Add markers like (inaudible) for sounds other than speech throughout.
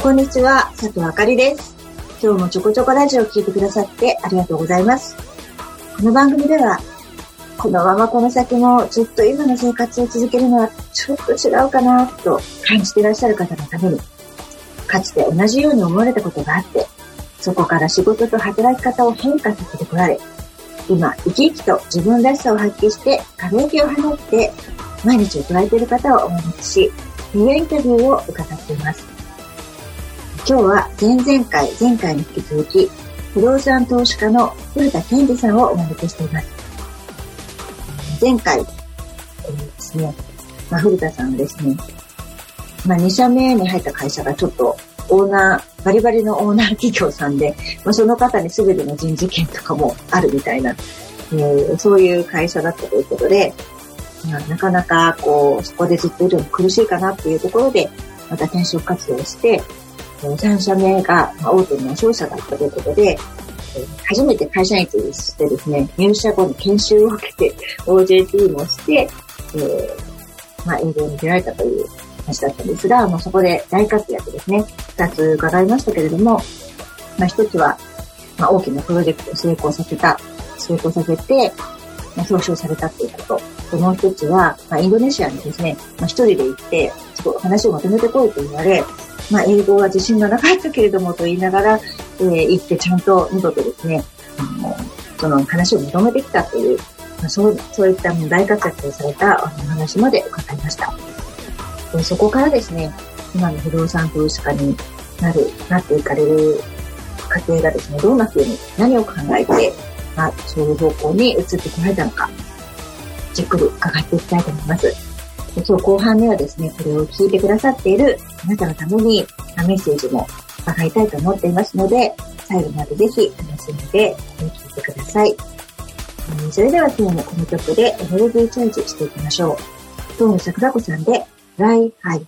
こんにちは、佐藤あかりです。今日もちょこちょこラジオを聞いてくださってありがとうございます。この番組では、このままこの先もずっと今の生活を続けるのはちょっと違うかなと感じていらっしゃる方のために、かつて同じように思われたことがあって、そこから仕事と働き方を変化させてこられ、今、生き生きと自分らしさを発揮して輝きを放って毎日を捉えている方をお招きし、ニューインタビューを伺っています。今日は前々回、前回に引き続き、不動産投資家の古田健二さんをお招きしています。前回、えーですね、まあ、古田さんはですね、まあ、2社目に入った会社がちょっとオーナー、バリバリのオーナー企業さんで、まあ、その方に全ての人事権とかもあるみたいな、えーそういう会社だったということで、まあ、なかなかこう、そこでずっといるの苦しいかなっていうところで、また転職活動をして、3社目が大手の商社だったということで、初めて会社員としてですね、入社後に研修を受けて、OJT もして、えーまあ、営業に出られたという話だったんですが、もうそこで大活躍ですね。二つ伺いましたけれども、まあ、一つは、まあ、大きなプロジェクトを成功させた、成功させて、まあ、表彰されたということ。ともう一つは、まあ、インドネシアにですね、まあ、一人で行って、ちょっと話をまとめてこいと言われ、まあ、英語は自信がなかったけれどもと言いながら、えー行ってちゃんと見事ですね、あの、その話を認めてきたという、まあ、そう、そういった大活躍をされたお話まで伺いました。でそこからですね、今の不動産投資家になる、なっていかれる過程がですね、どんな風に何を考えて、まあ、そういう方向に移ってこられたのか、じっくり伺っていきたいと思います。で今日後半にはですね、これを聞いてくださっているあなたのためにメッセージも伺いたいと思っていますので、最後までぜひ楽しんで聞いてください。それでは今日もこの曲でエネルギーチャージしていきましょう。東野桜子さんで、来、はい。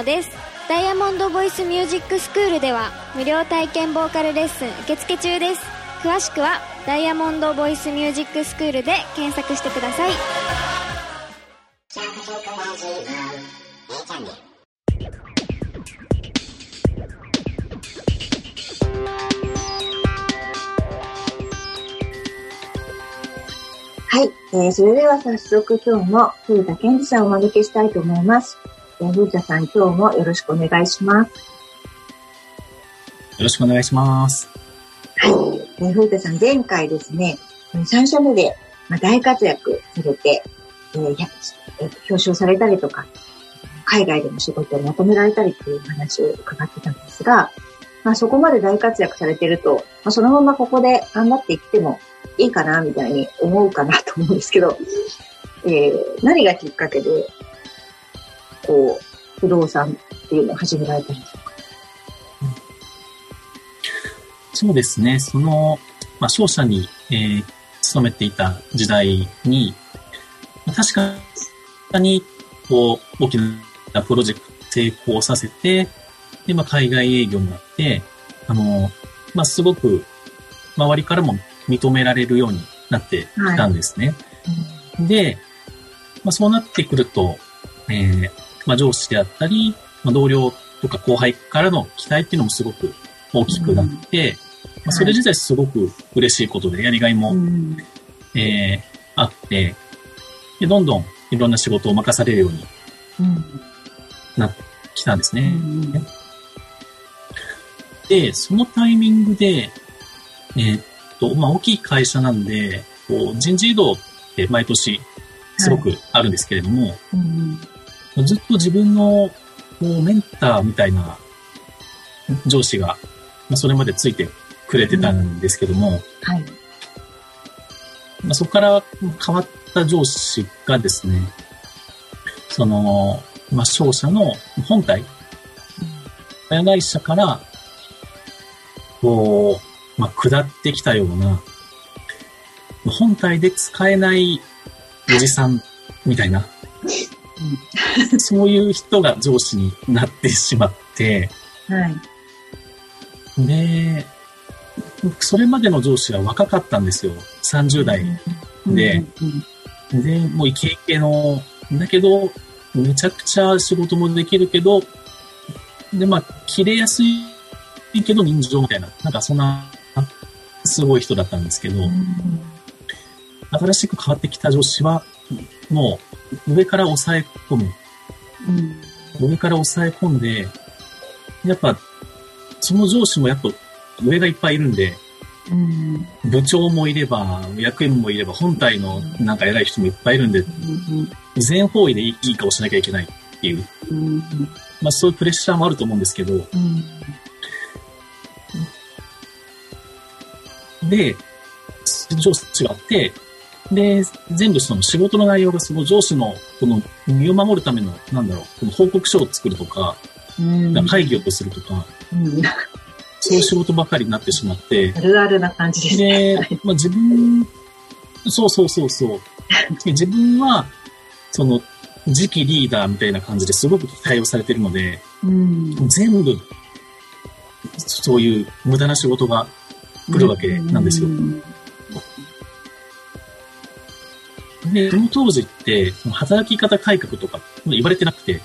ターのゆきのですダイヤモンドボイスミュージックスクールでは無料体験ボーカルレッスン受付中です詳しくはダイヤモンドボイスミュージックスクールで検索してくださいはい。えー、それでは早速今日も古田健二さんをお招きしたいと思います。えー、古田さん今日もよろしくお願いします。よろしくお願いします。はい。えー、古田さん前回ですね、3社目で、まあ、大活躍されて、えーやえー表彰されたりとか、海外での仕事を求められたりという話を伺ってたんですが、まあ、そこまで大活躍されてると、まあ、そのままここで頑張っていってもいいかな、みたいに思うかなと思うんですけど、えー何がきっかけで、こう、不動産っていうのを始められたんですかそうですね。その、まあ、商社に、えー勤めていた時代に、まあ確かに、こう、大きなプロジェクト成功させて、で、まあ、海外営業になって、あの、まあ、すごく、周りからも認められるようになってきたんですね。で、まあ、そうなってくると、えーまあ、上司であったり、まあ、同僚とか後輩からの期待っていうのもすごく大きくなって、まあ、それ自体すごく嬉しいことでやりがいも、うん。えーあって、で、どんどんいろんな仕事を任されるようにうん。なってきたんですうね。ん。で、そのタイミングで、えーっと、まあ、大きい会社なんで、こう、人事異動って毎年すごくあるんですけれども、うんずっと自分のこうメンターみたいな上司が、まあ、それまでついてくれてたんですけども、はい。まあ、そこから変わった上司がですね、その、まあ、商社の本体、親会社から、こう、まあ、下ってきたような、本体で使えないおじさんみたいな、(laughs) そういう人が上司になってしまって、はい。で、それまでの上司は若かったんですよ。30代で、うんで、もうイケイケの、だけど、めちゃくちゃ仕事もできるけど、で、まあ、切れやすいけど人情みたいな、なんかそんな、すごい人だったんですけど、うん新しく変わってきた上司は、もう、上から抑え込む。うん。上から抑え込んで、やっぱ、その上司もやっぱ、上がいっぱいいるんで、うん。部長もいれば、役員もいれば、本体のなんか偉い人もいっぱいいるんで、全方位でいいいい顔しなきゃいけないっていう、うん。まあそういうプレッシャーもあると思うんですけど、うん。で、上司があって、で、全部その仕事の内容がその上司のこの身を守るための、なんだろう、この報告書を作るとか、うん会議をするとか、うんそういう仕事ばかりになってしまって、あるあるな感じですね。で、まあ自分、そうそうそうそう。で自分は、その、次期リーダーみたいな感じですごく期待をされてるので、うん全部、そういう無駄な仕事が来るわけなんですよ。うんで、その当時って、その働き方改革とか言われてなくて、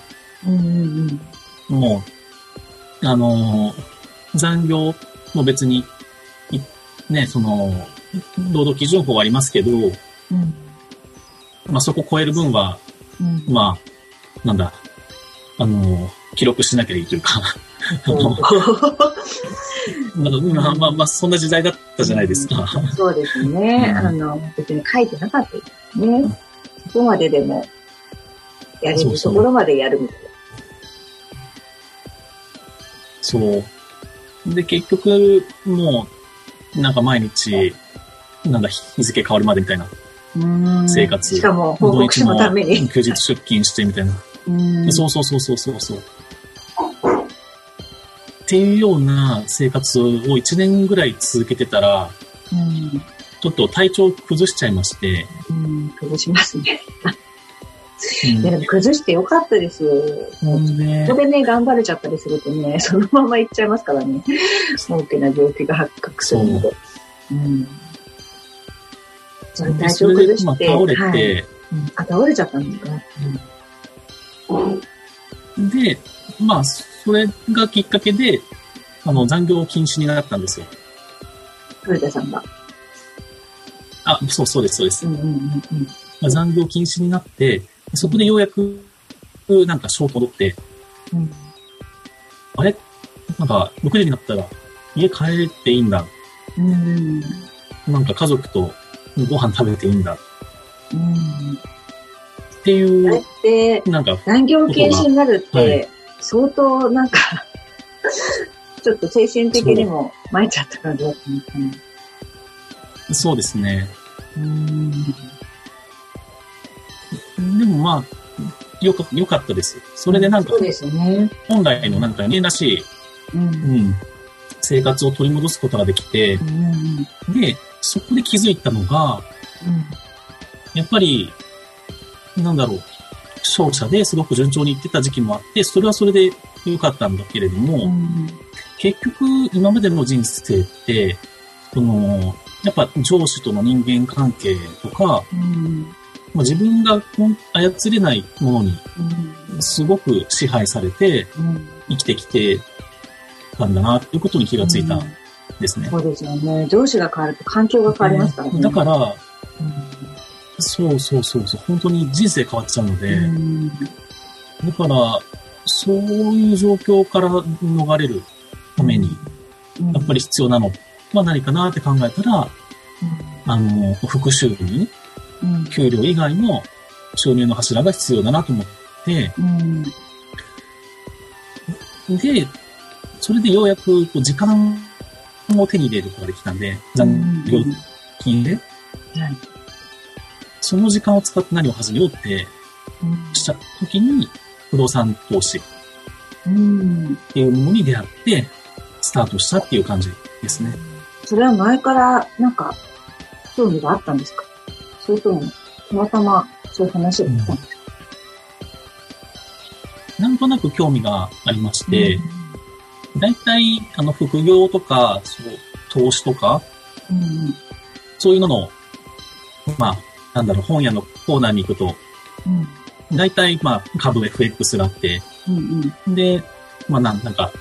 うんもう、あのー残業も別に、いね、その、労働基準法はありますけど、うん。まあ、そこを超える分は、うん。まあ、なんだ、あのー記録しなきゃいいというか、まあまあまあ、まあ、そんな時代だったじゃないですか。そうですね。うんあの、別に書いてなかったですね。そこまででも、やれるところまでやるみたいそう。で、結局、もう、なんか毎日、なんだ、日付変わるまでみたいな。生活しかも、報告書のために。休日出勤してみたいな。うんそうそうそうそうそうそう。っていうような生活を1年ぐらい続けてたら、うんちょっと体調崩しちゃいまして、うん、崩しますね。うんいや、で (laughs) も崩してよかったですよ。ほんでここでね、頑張れちゃったりするとね、(laughs) そのまま行っちゃいますからね。大きな病気が発覚するので。うん。それ体調崩して。まあ倒れて、はいうんあ、倒れちゃったんですか、で、まあ、それがきっかけで、あの、残業禁止になったんですよ。古田さんが。あ、そうそうです、そうですう。んうんうん残業禁止になって、そこでようやく、なんか、証拠戻って、うんあれ？なんか、6時になったら、家帰っていいんだ。うん。なんか家族とご飯食べていいんだ。っうん。ていう、て、なんか、残業禁止になるっはて、相当なんか、(laughs) ちょっと精神的にも参っちゃった感じだったんですね。そうですね。うん。でもまあ、よか、よかったです。それでなんかそう、ですね。本来のなんか人間らしい、うん。うん、生活を取り戻すことができてう、ん。で、そこで気づいたのが、やっぱり、なんだろう、商社ですごく順調にいってた時期もあって、それはそれで良かったんだけれども、うん。結局、今までの人生って、その、やっぱ上司との人間関係とか、うん。まあ、自分が操れないものにうん。すごく支配されてうん。生きてきてたんだなっていうことに気がついたんですね。そうですよね。上司が変わると環境が変わりますからね。だから、うんそうそうそうそう、本当に人生変わっちゃうので、うん。だから、そういう状況から逃れるために、うん。やっぱり必要なの。は何かなって考えたら、あの、副収入、うん。給料以外の収入の柱が必要だなと思って、うん。で、それでようやくこう時間を手に入れることができたんで、残業金で、はいその時間を使って何を始めようってした時に、不動産投資っうん。ていうものに出会って、スタートしたっていう感じですね。それは前から、なんか、興味があったんですか？それとも、たまたま、そういう話が来たんですか？なんとなく興味がありまして、大体、あの、副業とか、そう、投資とか、うん。そういうのの、まあ、なんだろう、本屋のコーナーに行くと、うん。大体、まあ、株 FX があって、うん。うん。で、まあ、なんなんか、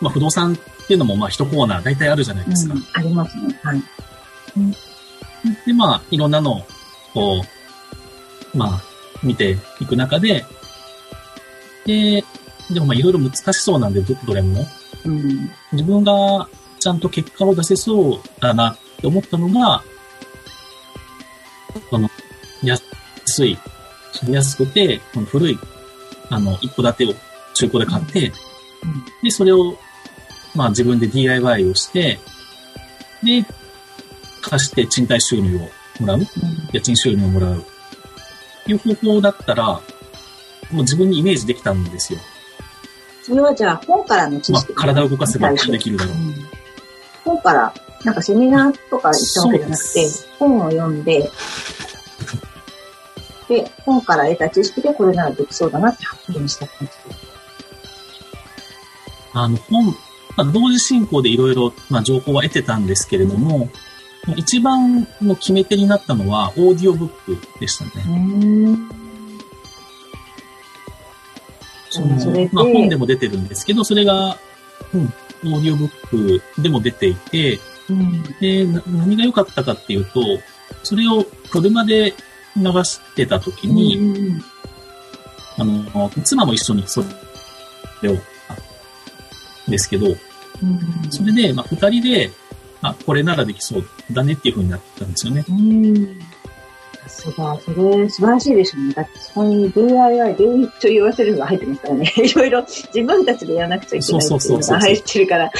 まあ、不動産っていうのも、まあ、一コーナー大体あるじゃないですか。うんありますね。はい。で、まあ、いろんなのを、こう、まあ、見ていく中で、で、でもまあ、いろいろ難しそうなんで、どどれも。うん。自分がちゃんと結果を出せそうだなって思ったのが、この、安い、安くて、この古い、あの、一戸建てを中古で買って、で、それを、まあ自分で DIY をして、で、貸して賃貸収入をもらう、家賃収入をもらう、いう方法だったら、もう自分にイメージできたんですよ。それはじゃあ、本からの知まあ識、体を動かせばできるだろう。うん本から、なんかセミナーとか行ったわけじゃなくて本を読んで、で、本から得た知識でこれならできそうだなって発見した感じです。あの、本、まあ、同時進行でいろいろ、まあ、情報は得てたんですけれども、一番の決め手になったのは、オーディオブックでしたね。うん。そのそれでまあ、本でも出てるんですけど、それが、うん、オーディオブックでも出ていて、うん。で、な何が良かったかっていうと、それを車で流してた時に、うんあの、妻も一緒にそれを、あですけど、うんそれで、まあ、二人で、あ、これならできそうだねっていう風になったんですよね。うん。さすが、それ素晴らしいでしょうね。だってそこに DIY、どうと言わせるのが入ってますからね。(laughs) いろいろ自分たちでやらなくちゃいけないっていうのが入ってるから、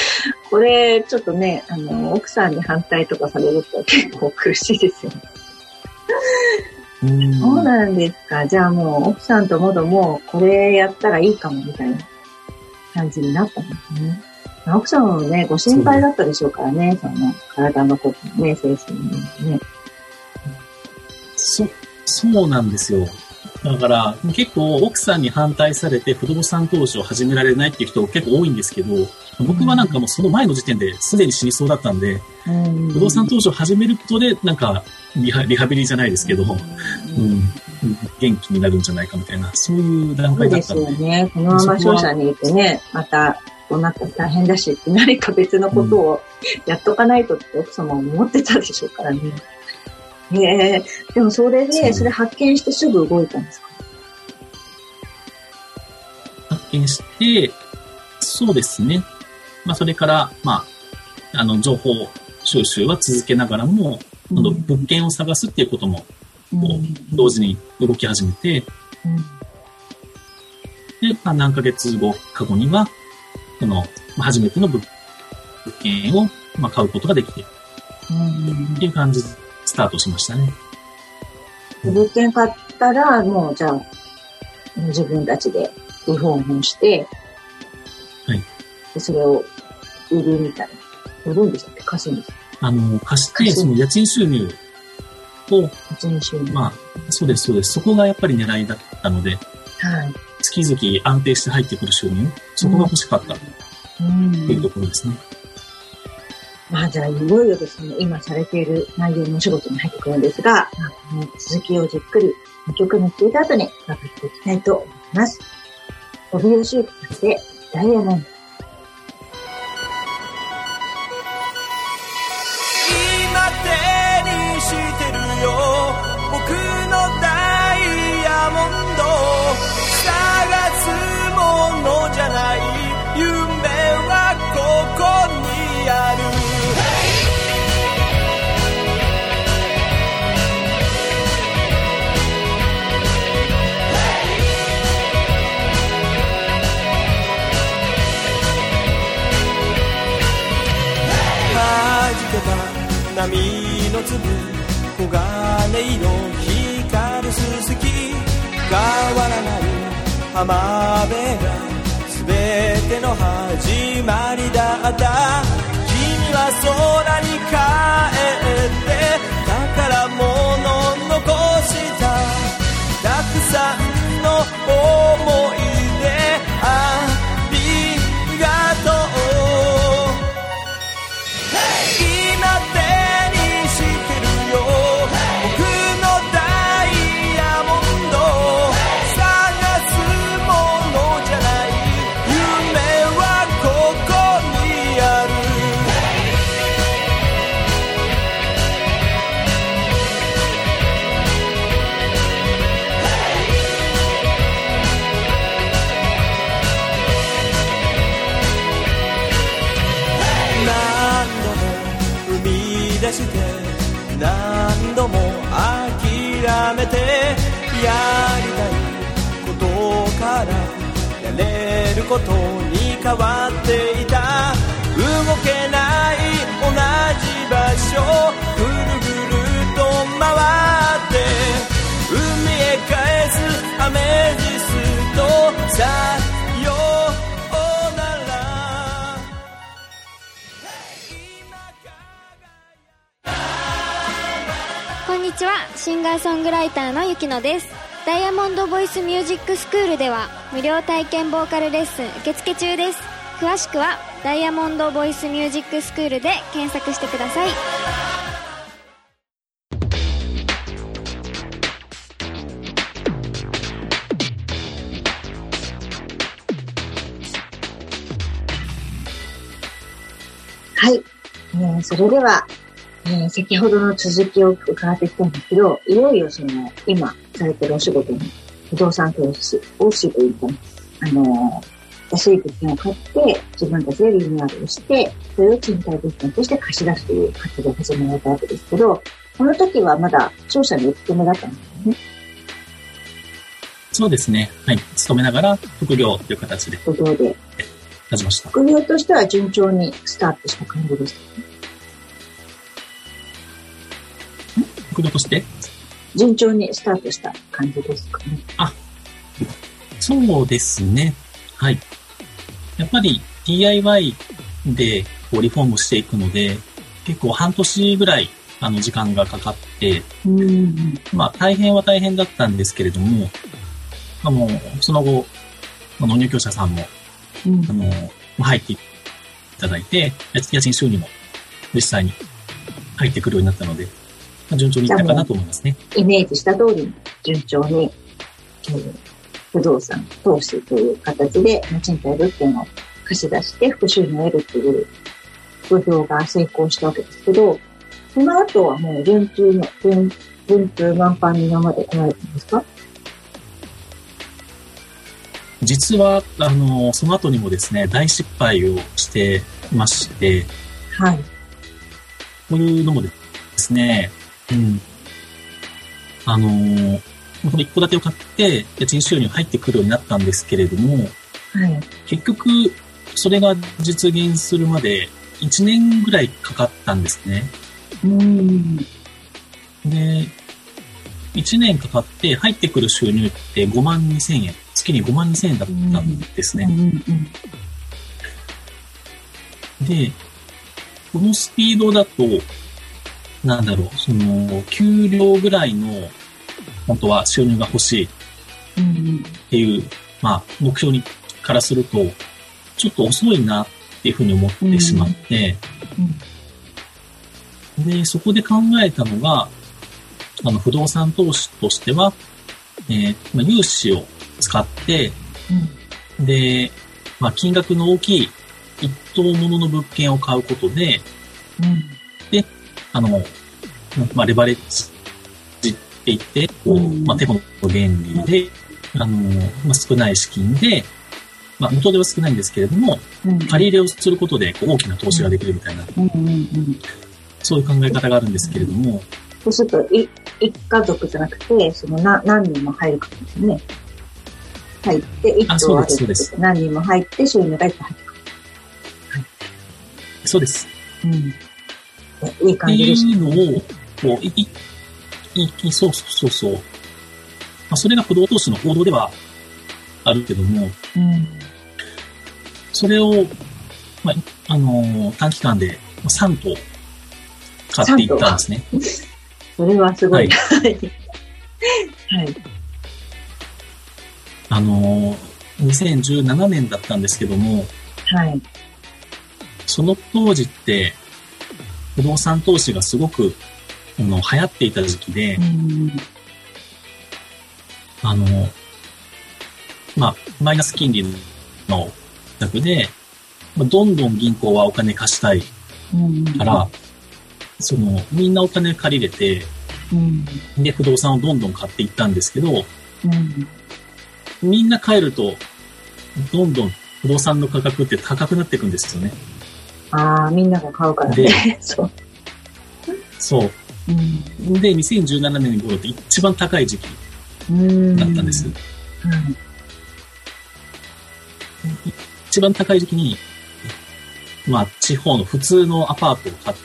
これちょっとね、あの、奥さんに反対とかされると結構苦しいですよね。うんそうなんですか。じゃあもう奥さんともどもこれやったらいいかもみたいな感じになったんですね。奥さんもね、ご心配だったでしょうからね、その体のことね、精神面ね。そ、そうなんですよ。だから、結構奥さんに反対されて不動産投資を始められないっていう人結構多いんですけど、僕はなんかもうその前の時点ですでに死にそうだったんで、うん不動産投資を始めることで、なんかリハ、リハビリじゃないですけど、うん、元気になるんじゃないかみたいな、そういう段階だったので。すよね。このまま商社にいてね、また、こうなったら大変だし何か別のことをやっとかないとって奥様も思ってたでしょうからね。へえでもそれで、それ発見してすぐ動いたんですか？発見して、そうですね。まあ、それから、まあ、あの、情報収集は続けながらも、今度物件を探すっていうことも、うん。こう、同時に動き始めて、で、まあ、何ヶ月後か後には、その、まあ初めての物物件を、まあ、買うことができて、っうんていう感じでスタートしましたね。物件買ったら、もうじゃあ、自分たちでリフォームをして、はいでそれを売るみたいな。売るんでしたっけ貸すんですかあの、貸して、その家賃収入を、一日収入。まあ、そうです、そうです。そこがやっぱり狙いだったので、はい。月々安定して入ってくる収入、そこが欲しかったってうんいうところですね。まあじゃあ、いよいよですね、今されている内容のお仕事に入ってくるんですが、まあ、この続きをじっくり2曲目聞いた後に伺っていきたいと思います。帯吉行さんでダイヤモンド。波の粒黄金色光るすすき変わらない浜辺が全ての始まりだ。った君は空に帰って宝物残したたくさんの思いっていた。動けない。同じ場所。ぐるぐると回って。海へ返す。アメジストさようなら。こんにちは。シンガーソングライターのゆきのです。ダイヤモンドボイスミュージックスクールでは無料体験ボーカルレッスン受付中です。詳しくはダイヤモンドボイスミュージックスクールで検索してくださいはい。えーそれでは、えー先ほどの続きを伺ってきたんですけど、いよいよその、今されてるお仕事に、不動産投資をしというか、あのー安い物件を買って、自分たちでリニューアルをして、それを賃貸物件として貸し出すという活動を始められたわけですけど、この時はまだ商社にお勤めだったんですよね。そうですね。はい。勤めながら副業という形で副業で。始めました。副業としては順調にスタートした感じでした。副業として？順調にスタートした感じですかね。そうですね。はい。やっぱり DIY でこうリフォームしていくので、結構半年ぐらいあの、時間がかかって、うん。まあ、大変は大変だったんですけれども、あの、その後、あの、入居者さんも、うんあの、まあ入っていただいて、家賃収入も実際に入ってくるようになったので、まあ順調にいったかなと思いますね。イメージした通りに順調に、えー不動産投資という形でまあ賃貸物件を貸し出して復収入を得るという土俵が成功したわけですけど、その後はもう順調の、順順風満帆に今まで来られたんですか？実は、あの、その後にもですね、大失敗をしてまして、はい。こういうのもですね、うん。あのー、こ (laughs) の一戸建てを買って、家賃収入入ってくるようになったんですけれども、はい。結局、それが実現するまで1年ぐらいかかったんですね。うん。で、1年かかって入ってくる収入って5万2千円。月に5万2千円だったんですね。うんうんで、このスピードだと、なんだろう、その、給料ぐらいの、本当は収入が欲しい。っていう、まあ、目標にからすると、ちょっと遅いなっていうふうに思ってしまって、で、そこで考えたのが、あの、不動産投資としては、えーまあ、融資を使って、で、まあ、金額の大きい一棟ものの物件を買うことで、うんあの、まあ、レバレッジって言って、こううんまあ、テコの原理で、あの、まあ、少ない資金で、まあ、元手は少ないんですけれども、うん借り入れをすることでこう大きな投資ができるみたいな、そういう考え方があるんですけれども、そうすると、い一家族じゃなくて、そのな何人も入るかですね。入って、一棟あるですそうです何人も入って、収入が一個入ってくそうです。る。うん。いいって感じでしいうのを、こう、い、い、い、いそうそうそう。まあ、それが不動投資の行動ではあるけども、た。うん。それを、まあ、あのー短期間でまあ3頭買っていったんですね。それはすごい。ははい。(laughs) はい。あのー2017年だったんですけども、はい。その当時って、不動産投資がすごく、あの、流行っていた時期でう、ん。あの、まあ、マイナス金利の策で、まあどんどん銀行はお金貸したいうん。から、その、みんなお金借りれて、うん。で、不動産をどんどん買っていったんですけど、うん。みんな帰ると、どんどん不動産の価格って高くなっていくんですよね。ああ、みんなが買うからでね。(laughs) そう。そう。うん。で、2017年頃って一番高い時期うん。だったんです。うん。一番高い時期に、まあ、地方の普通のアパートを買っ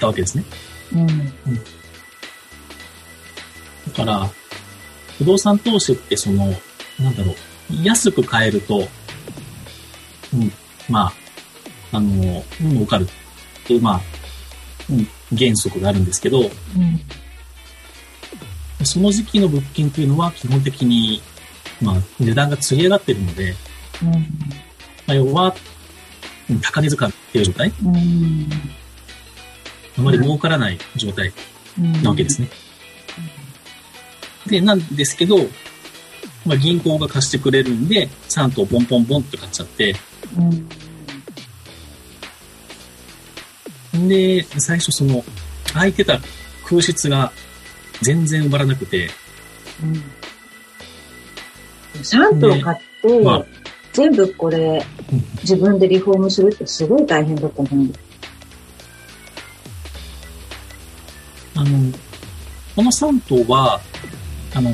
たわけですね。うん。だから、不動産投資ってその、なんだろう、安く買えると、うん、まあ、あの、儲かるっていう、まあ、うん原則があるんですけど、うん。その時期の物件っていうのは基本的に、まあ、値段が釣り上がってるので、うん。まあ、要は、高値塚っていう状態うん。あまり儲からない状態。なわけですね。で、なんですけど、まあ、銀行が貸してくれるんで、3頭ボンボンボンって買っちゃって、うん。で、最初その、空いてた空室が全然埋まらなくて、うん。3頭買って、まあ全部これ、自分でリフォームするってすごい大変だったと思うんです。あの、この3頭は、あの、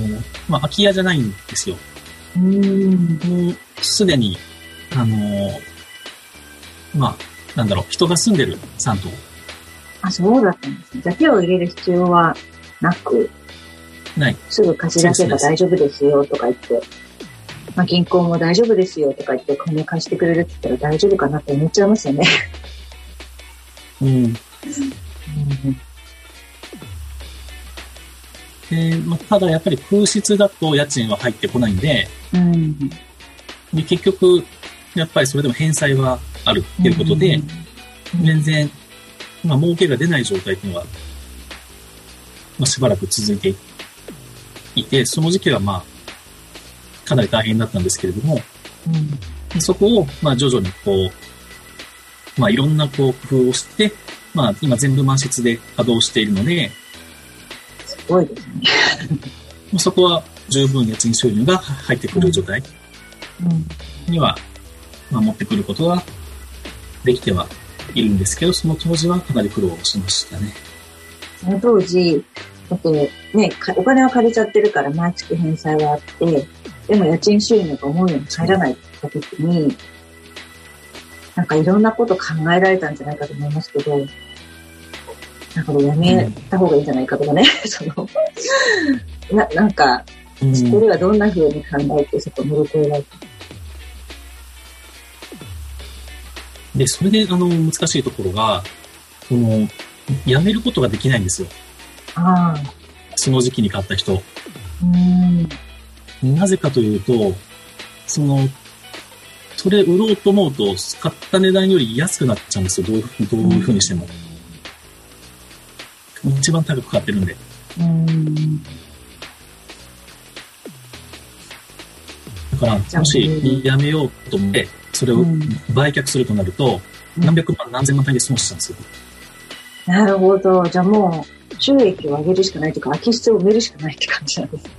まあ、空き家じゃないんですよ。うん。もう、すでに、あの、まあ、なんだろう、人が住んでる3頭。あ、そうだったんですね。じゃあ手を入れる必要はなく、ない。すぐ貸し出せば大丈夫ですよとか言って、まあ銀行も大丈夫ですよとか言って金貸してくれるって言ったら大丈夫かなって思っちゃいますよね。うん。で、まあ、ただやっぱり空室だと家賃は入ってこないんで、うん。で結局、やっぱりそれでも返済はあるっていうことで、うん全然、まあ、儲けが出ない状態っていうのは、まあ、しばらく続いていて、その時期はまあ、かなり大変だったんですけれども、うん。そこを、まあ、徐々にこう、まあ、いろんなこう、工夫をして、まあ、今全部満室で稼働しているので、すごいですね。ま (laughs) あそこは十分家賃収入が入ってくる状態うん。には、まあ、持ってくることができてはいるんですけど、その当時はかなり苦労しましたね。その当時、だってね、かお金は借りちゃってるから毎月返済はあって、でも家賃収入が思うように入らないって時に、なんかいろんなこと考えられたんじゃないかと思いますけど、なんかこれやめた方がいいんじゃないかとかね、(laughs) その、な、なんか、うん。それはどんな風に考えてそこを乗り越えられたで、それで、あの、難しいところが、この、辞めることができないんですよ。ああ、その時期に買った人。うーん、なぜかというと、その、それ売ろうと思うと、買った値段より安くなっちゃうんですよ。どういうふうどういうふうにしても。一番高く買ってるんで。うーん、だから、もしやめようと思って、それをうん売却するとなると、何百万、何千万単位で損しちゃうんですよ。なるほど。じゃあもう、収益を上げるしかないというか、空き室を埋めるしかないって感じなんですね。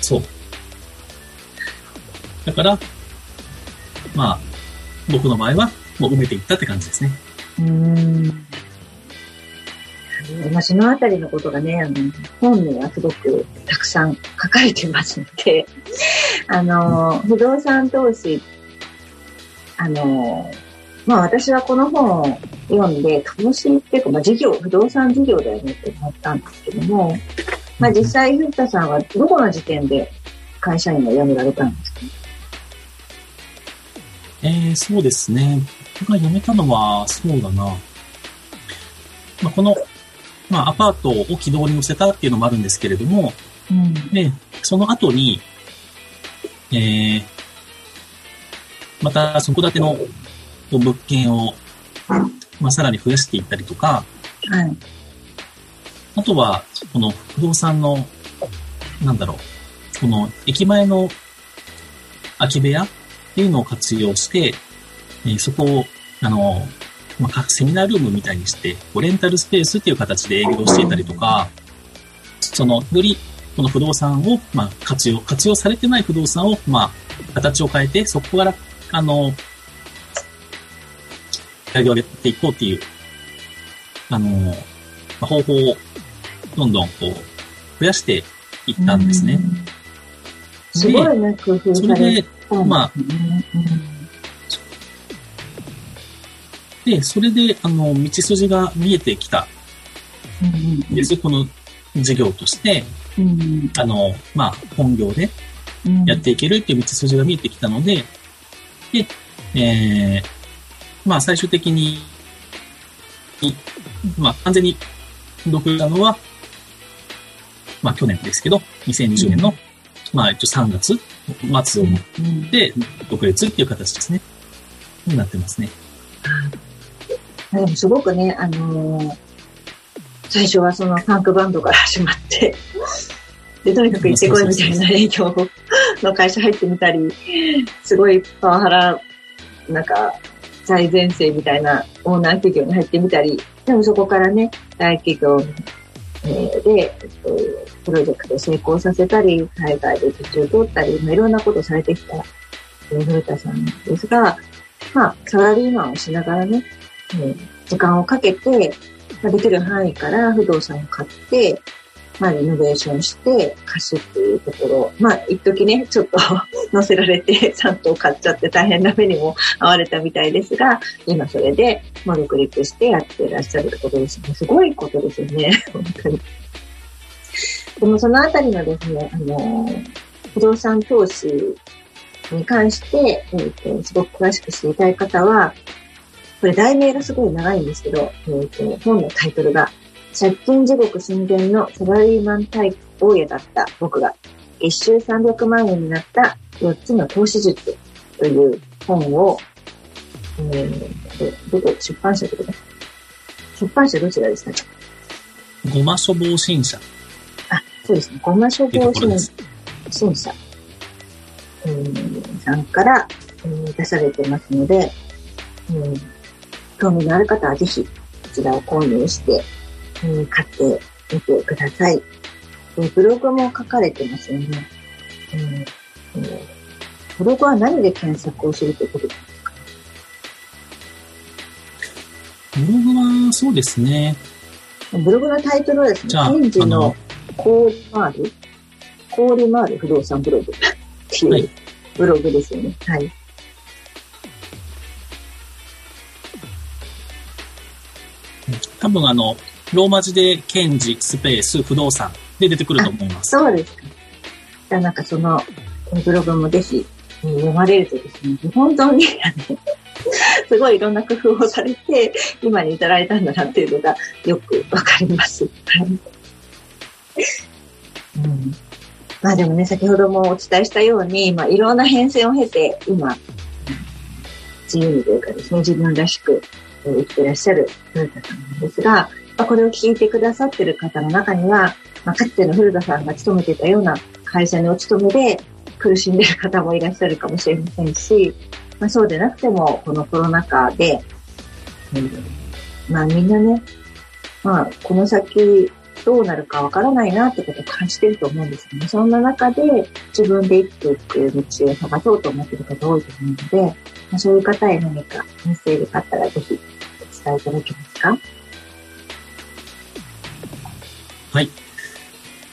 そう。だから、まあ、僕の場合は、もう埋めていったって感じですね。うーん。まあ、そのあたりのことがね、あの、本にはすごくたくさん書かれてますので、あの、不動産投資、あの、まあ私はこの本を読んで、投資っていうか、まあ事業、不動産事業だよねって思ったんですけども、まあ実際、藤田さんはどこの時点で会社員を辞められたんですか？えー、そうですね。僕が辞めたのは、そうだな。まあ、この、まあ、アパートを軌道に乗せたっていうのもあるんですけれども、うん。で、その後に、えー、また、その戸建ての物件を、まあ、さらに増やしていったりとか、はい。あとは、この不動産の、なんだろう、この駅前の空き部屋っていうのを活用して、えーそこを、あの、まあ、各セミナールームみたいにして、レンタルスペースっていう形で営業していたりとか、その、より、この不動産を、まあ、活用、活用されてない不動産を、まあ、形を変えて、そこから、あの、売り上げていこうっていう、あの、まあ方法をどんどんこう、増やしていったんですね。うん。すごいね、工夫されそれで。まあで、それで、あの、道筋が見えてきたうんんです。この事業として、うん。うんあの、まあ、本業でうん。やっていけるっていう道筋が見えてきたので、で、えー、まあ、最終的に、いまあ、完全に独立したのは、まあ、去年ですけど、2020年の、まあ、一応3月末をもうん。って、独立っていう形ですね。になってますね。でもすごくね、あのー最初はそのパンクバンドから始まって、で、とにかく行ってこいみたいな営業の会社入ってみたり、すごいパワハラ、なんか、最前線みたいなオーナー企業に入ってみたり、でもそこからね、大企業えーで、えっとプロジェクトを成功させたり、海外で土地を取ったり、まあいろんなことをされてきた、えー古田さんですが、まあ、サラリーマンをしながらね、えー時間をかけて、まあ、できる範囲から不動産を買って、まあ、リノベーションして貸すっていうところ、まあ、一時ね、ちょっと (laughs) 乗せられて3棟買っちゃって大変な目にも遭われたみたいですが、今それで、まあ、独立してやってらっしゃるってことですね。すごいことですよね、(laughs) 本当に。でもそのあたりのですね、あの、不動産投資に関して、えーとすごく詳しく知りたい方は、これ題名がすごい長いんですけど、えーと本のタイトルが、借金地獄寸前のサラリーマンタイプ大家だった僕が、月収300万円になった4つの投資術という本を、えー、どこ、出版社ってこと？出版社どちらですかねごま処方新社。あ、そうですね。ごま処方新新社、えー、さんから、えー、出されてますので、えー、興味のある方はぜひ、こちらを購入して、えー、買ってみてください。えー、ブログも書かれてますよね。えーえー、ブログは何で検索をするということですか？ブログはそうですね。ブログのタイトルはですね、検事のコーリマール、コーリマール不動産ブログっていうブログですよね。はい。多分あの、ローマ字で検事、スペース、不動産で出てくると思います。そうですか。じゃあなんかその、ブログもぜひ読まれるとですね、本当にすごいいろんな工夫をされて、今に至られたんだなっていうのがよくわかります。はい。うん、まあでもね、先ほどもお伝えしたように、まあいろんな変遷を経て、今、自由にというかですね、自分らしく生きてらっしゃる古田さんなんですが、ま、これを聞いてくださってる方の中には、ま、かつての古田さんが勤めてたような会社にお勤めで苦しんでる方もいらっしゃるかもしれませんし、まあ、そうでなくても、このコロナ禍で、まあみんなね、まあこの先どうなるかわからないなってことを感じてると思うんですけど、ね、そんな中で自分で生きていく道を探そうと思ってる方多いと思うので、まあ、そういう方へ何かメッセージがあったらぜひお伝えいただけますか？はい。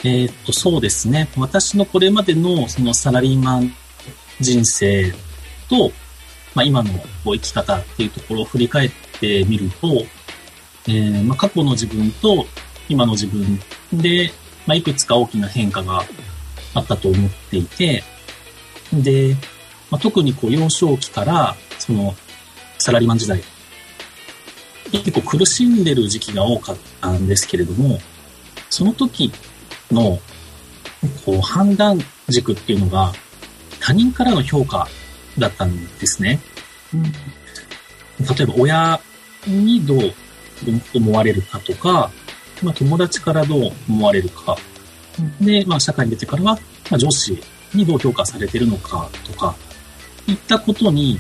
えー、っと、そうですね。私のこれまでのそのサラリーマン人生と、まあ、今の生き方っていうところを振り返ってみると、えー、まあ、過去の自分と今の自分で、まあ、いくつか大きな変化があったと思っていて、で、まあ、特にこう幼少期からそのサラリーマン時代、結構苦しんでる時期が多かったんですけれども、その時のこう判断軸っていうのが他人からの評価だったんですね。うん、例えば親にどう思われるかとか、まあ、友達からどう思われるか、うん、で、まあ、社会に出てからは、まあ、上司にどう評価されてるのかとか、いったことに、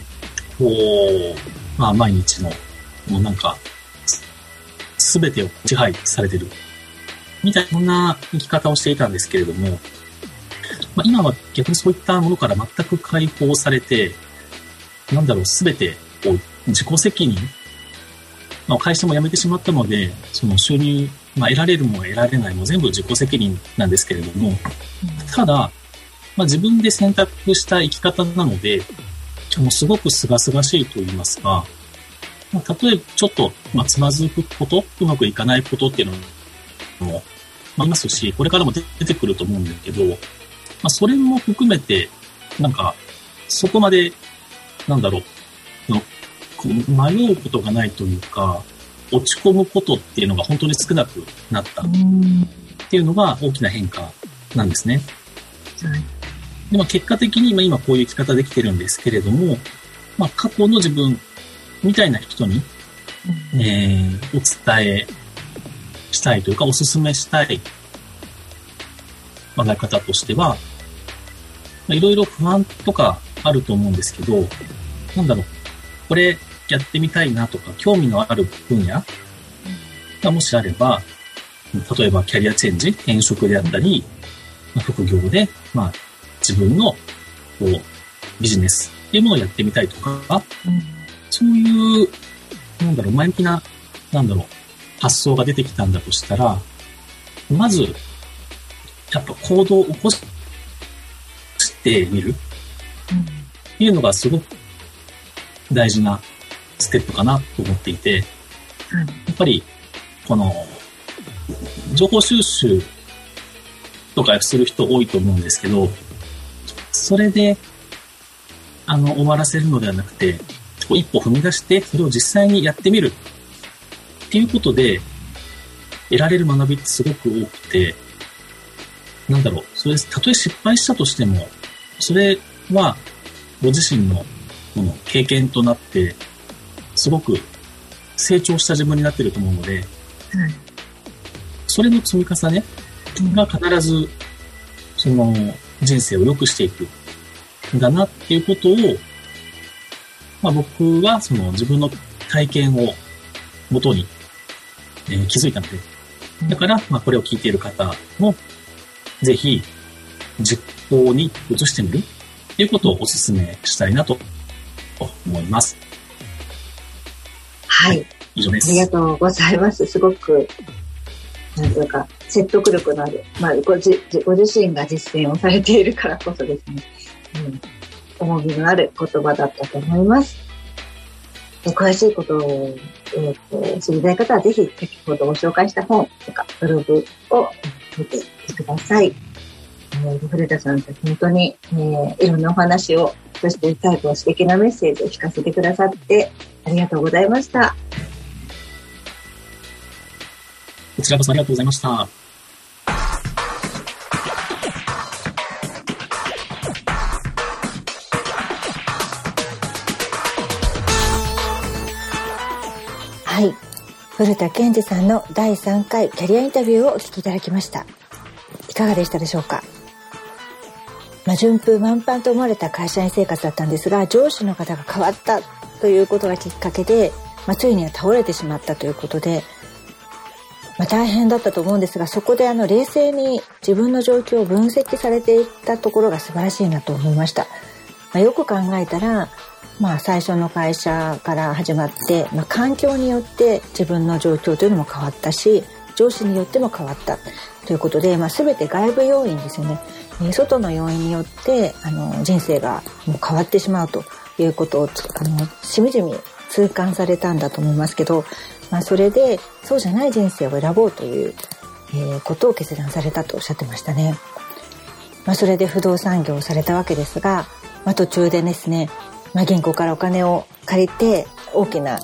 こう、まあ、毎日の、もうなんか、すべてを支配されてる、みたいな生き方をしていたんですけれども、まあ、今は逆にそういったものから全く解放されて、なんだろう、すべてこう自己責任、まあ、会社も辞めてしまったので、その収入、まあ、得られるも得られないも全部自己責任なんですけれども、ただ、まあ、自分で選択した生き方なので、もすごく清々しいと言いますか、まあ、例えばちょっと、まあ、つまずくこと、うまくいかないことっていうのも、ありますし、これからも出てくると思うんだけど、まあ、それも含めて、なんか、そこまで、なんだろう、の迷うことがないというか、落ち込むことっていうのが本当に少なくなったっていうのが大きな変化なんですね。はい、でも結果的に今今こういう生き方できてるんですけれども、まあ、過去の自分みたいな人に、えー、お伝えしたいというか、お勧めしたい考え方としては、いろいろ不安とかあると思うんですけど、なんだろう、これやってみたいなとか、興味のある分野がもしあれば、例えばキャリアチェンジ、転職であったり、まあ、副業で、まあ、自分のこうビジネスっていうものをやってみたいとか、うん、そういう、なんだろう、前向きな、なんだろう、発想が出てきたんだとしたら、まず、やっぱ行動を起こしてみる、っていうのがすごく大事なステップかなと思っていて、やっぱり、この、情報収集とかする人多いと思うんですけど、それで、あの、終わらせるのではなくて、一歩踏み出して、それを実際にやってみる。っていうことで、得られる学びってすごく多くて、なんだろう、それ、たとえ失敗したとしても、それは、ご自身の、この経験となって、すごく成長した自分になってると思うので、それの積み重ねが必ず、その、人生を良くしていくんだなっていうことを、まあ僕はその自分の体験をもとに、えー、気づいたので、だから、まあこれを聞いている方も、ぜひ、実行に移してみるっていうことをお勧めしたいなと思います。はい。以上です。ありがとうございます。すごく、なんというか、説得力のある、まあごじ、ご自身が実践をされているからこそですね、うん、重みのある言葉だったと思います。詳しいことを、えー、知りたい方はぜひ先ほどご紹介した本とかブログを見てください。えー、古田さんって本当に、えー、いろんなお話を、そして最後素敵なメッセージを聞かせてくださってありがとうございました。こちらこそありがとうございました。古田健二さんの第3回キャリアインタビューをお聞きいただきました。いかがでしたでしょうか？まあ、順風満帆と思われた会社員生活だったんですが、上司の方が変わったということがきっかけで、まあ、ついには倒れてしまったということで、まあ、大変だったと思うんですがそこであの冷静に自分の状況を分析されていったところが素晴らしいなと思いました、まあ、よく考えたら、まあ、最初の会社から始まって、まあ、環境によって自分の状況というのも変わったし上司によっても変わったということで、まあ、全て外部要因ですよね外の要因によってあの人生がもう変わってしまうということをあのしみじみ痛感されたんだと思いますけどまあ、それでそうじゃない人生を選ぼうという、えー、ことを決断されたとおっしゃってましたね。まあ、それで不動産業をされたわけですが、まあ、途中でですね、まあ、銀行からお金を借りて大きな、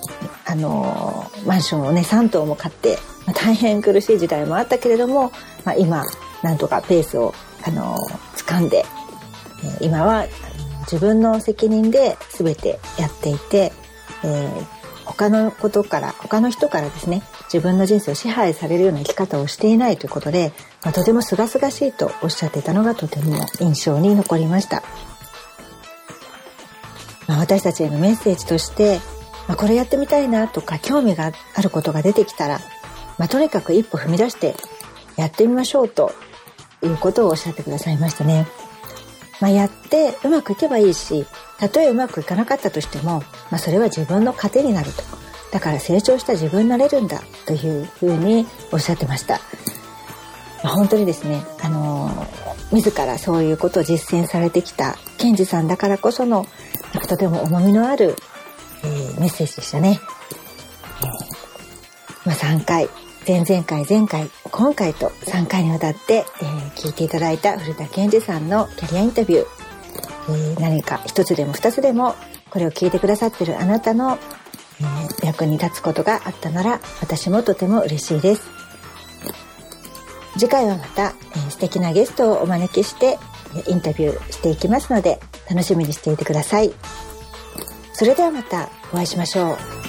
あのー、マンションをね3棟も買って、まあ、大変苦しい時代もあったけれども、まあ、今なんとかペースを、あのー、掴んで、今は自分の責任で全てやっていて、えー、他のことから他の人からですね自分の人生を支配されるような生き方をしていないということで、まあ、とても清々しいとおっしゃっていたのがとても印象に残りました、まあ、私たちへのメッセージとして、まあ、これやってみたいなとか興味があることが出てきたら、まあ、とにかく一歩踏み出してやってみましょうということをおっしゃってくださいましたね。まあ、やってうまくいけばいいしたとえうまくいかなかったとしても、まあ、それは自分の糧になるとだから成長した自分になれるんだというふうにおっしゃってました、まあ、本当にですねあの自らそういうことを実践されてきたケンジさんだからこそのとても重みのある、えー、メッセージでしたね、えー、まあ、3回前々回前回今回と3回にわたって、えー、聞いていただいた古田健二さんのキャリアインタビュー、えー、何か一つでも二つでもこれを聞いてくださってるあなたの、えー、役に立つことがあったなら私もとても嬉しいです。次回はまた、えー、素敵なゲストをお招きしてインタビューしていきますので楽しみにしていてください。それではまたお会いしましょう。